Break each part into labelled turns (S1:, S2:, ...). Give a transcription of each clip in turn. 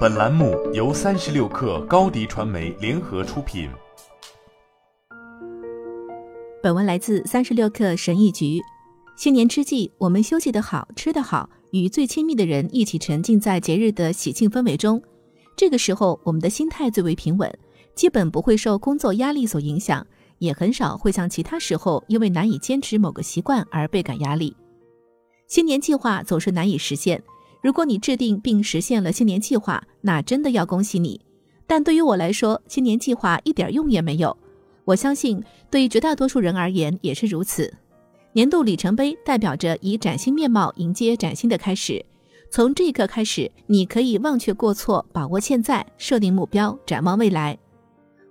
S1: 本栏目由三十六氪高低传媒联合出品。
S2: 本文来自三十六氪神译局。新年之际，我们休息得好，吃得好，与最亲密的人一起沉浸在节日的喜庆氛围中。这个时候，我们的心态最为平稳，基本不会受工作压力所影响，也很少会像其他时候因为难以坚持某个习惯而倍感压力。新年计划总是难以实现。如果你制定并实现了新年计划，那真的要恭喜你。但对于我来说，新年计划一点用也没有。我相信，对绝大多数人而言也是如此。年度里程碑代表着以崭新面貌迎接崭新的开始。从这一刻开始，你可以忘却过错，把握现在，设定目标，展望未来。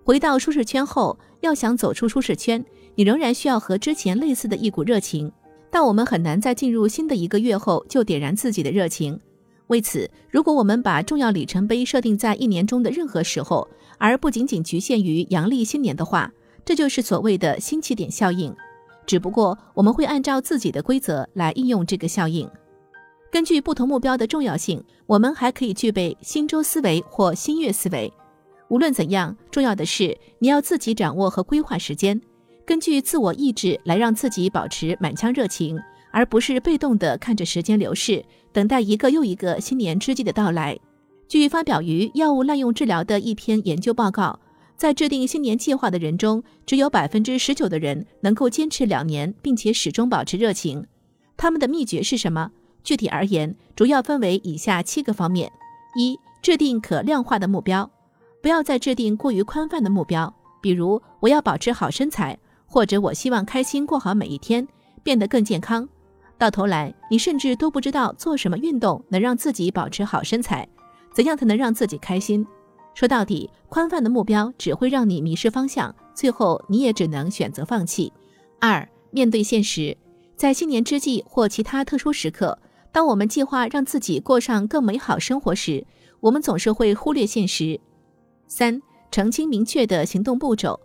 S2: 回到舒适圈后，要想走出舒适圈，你仍然需要和之前类似的一股热情。但我们很难在进入新的一个月后就点燃自己的热情。为此，如果我们把重要里程碑设定在一年中的任何时候，而不仅仅局限于阳历新年的话，这就是所谓的新起点效应。只不过，我们会按照自己的规则来应用这个效应。根据不同目标的重要性，我们还可以具备新周思维或新月思维。无论怎样，重要的是你要自己掌握和规划时间。根据自我意志来让自己保持满腔热情，而不是被动地看着时间流逝，等待一个又一个新年之际的到来。据发表于《药物滥用治疗》的一篇研究报告，在制定新年计划的人中，只有百分之十九的人能够坚持两年，并且始终保持热情。他们的秘诀是什么？具体而言，主要分为以下七个方面：一、制定可量化的目标，不要再制定过于宽泛的目标，比如我要保持好身材。或者我希望开心过好每一天，变得更健康。到头来，你甚至都不知道做什么运动能让自己保持好身材，怎样才能让自己开心？说到底，宽泛的目标只会让你迷失方向，最后你也只能选择放弃。二、面对现实，在新年之际或其他特殊时刻，当我们计划让自己过上更美好生活时，我们总是会忽略现实。三、澄清明确的行动步骤。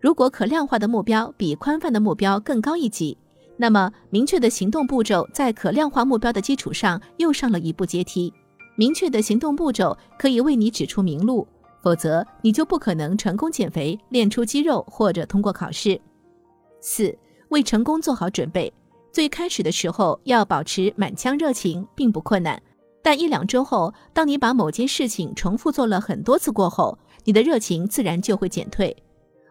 S2: 如果可量化的目标比宽泛的目标更高一级，那么明确的行动步骤在可量化目标的基础上又上了一步阶梯。明确的行动步骤可以为你指出明路，否则你就不可能成功减肥、练出肌肉或者通过考试。四、为成功做好准备。最开始的时候要保持满腔热情并不困难，但一两周后，当你把某件事情重复做了很多次过后，你的热情自然就会减退。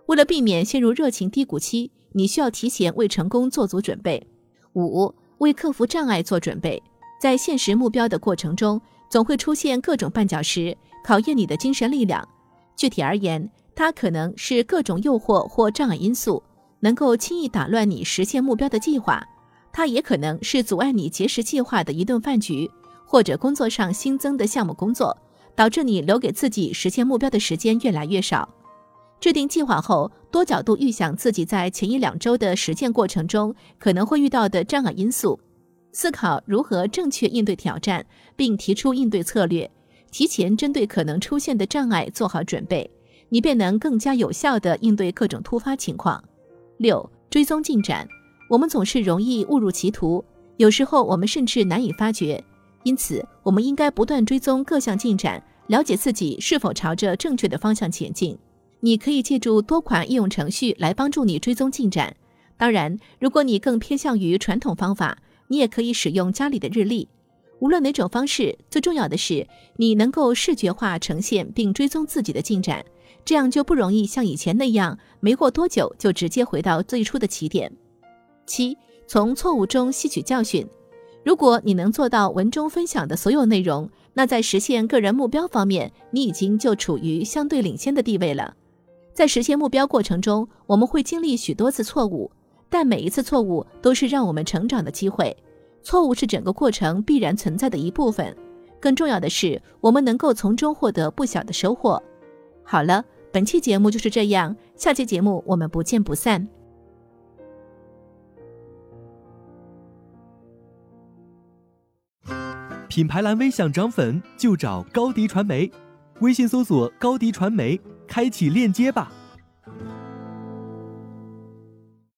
S2: 为了避免陷入热情低谷期，你需要提前为成功做足准备。五、为克服障碍做准备。在现实目标的过程中，总会出现各种绊脚石，考验你的精神力量。具体而言，它可能是各种诱惑或障碍因素，能够轻易打乱你实现目标的计划；它也可能是阻碍你节食计划的一顿饭局，或者工作上新增的项目工作，导致你留给自己实现目标的时间越来越少。制定计划后，多角度预想自己在前一两周的实践过程中可能会遇到的障碍因素，思考如何正确应对挑战，并提出应对策略，提前针对可能出现的障碍做好准备，你便能更加有效地应对各种突发情况。六、追踪进展，我们总是容易误入歧途，有时候我们甚至难以发觉，因此我们应该不断追踪各项进展，了解自己是否朝着正确的方向前进。你可以借助多款应用程序来帮助你追踪进展。当然，如果你更偏向于传统方法，你也可以使用家里的日历。无论哪种方式，最重要的是你能够视觉化呈现并追踪自己的进展，这样就不容易像以前那样没过多久就直接回到最初的起点。七，从错误中吸取教训。如果你能做到文中分享的所有内容，那在实现个人目标方面，你已经就处于相对领先的地位了。在实现目标过程中，我们会经历许多次错误，但每一次错误都是让我们成长的机会。错误是整个过程必然存在的一部分。更重要的是，我们能够从中获得不小的收获。好了，本期节目就是这样，下期节目我们不见不散。
S3: 品牌蓝 V 想涨粉就找高迪传媒，微信搜索高迪传媒，开启链接吧。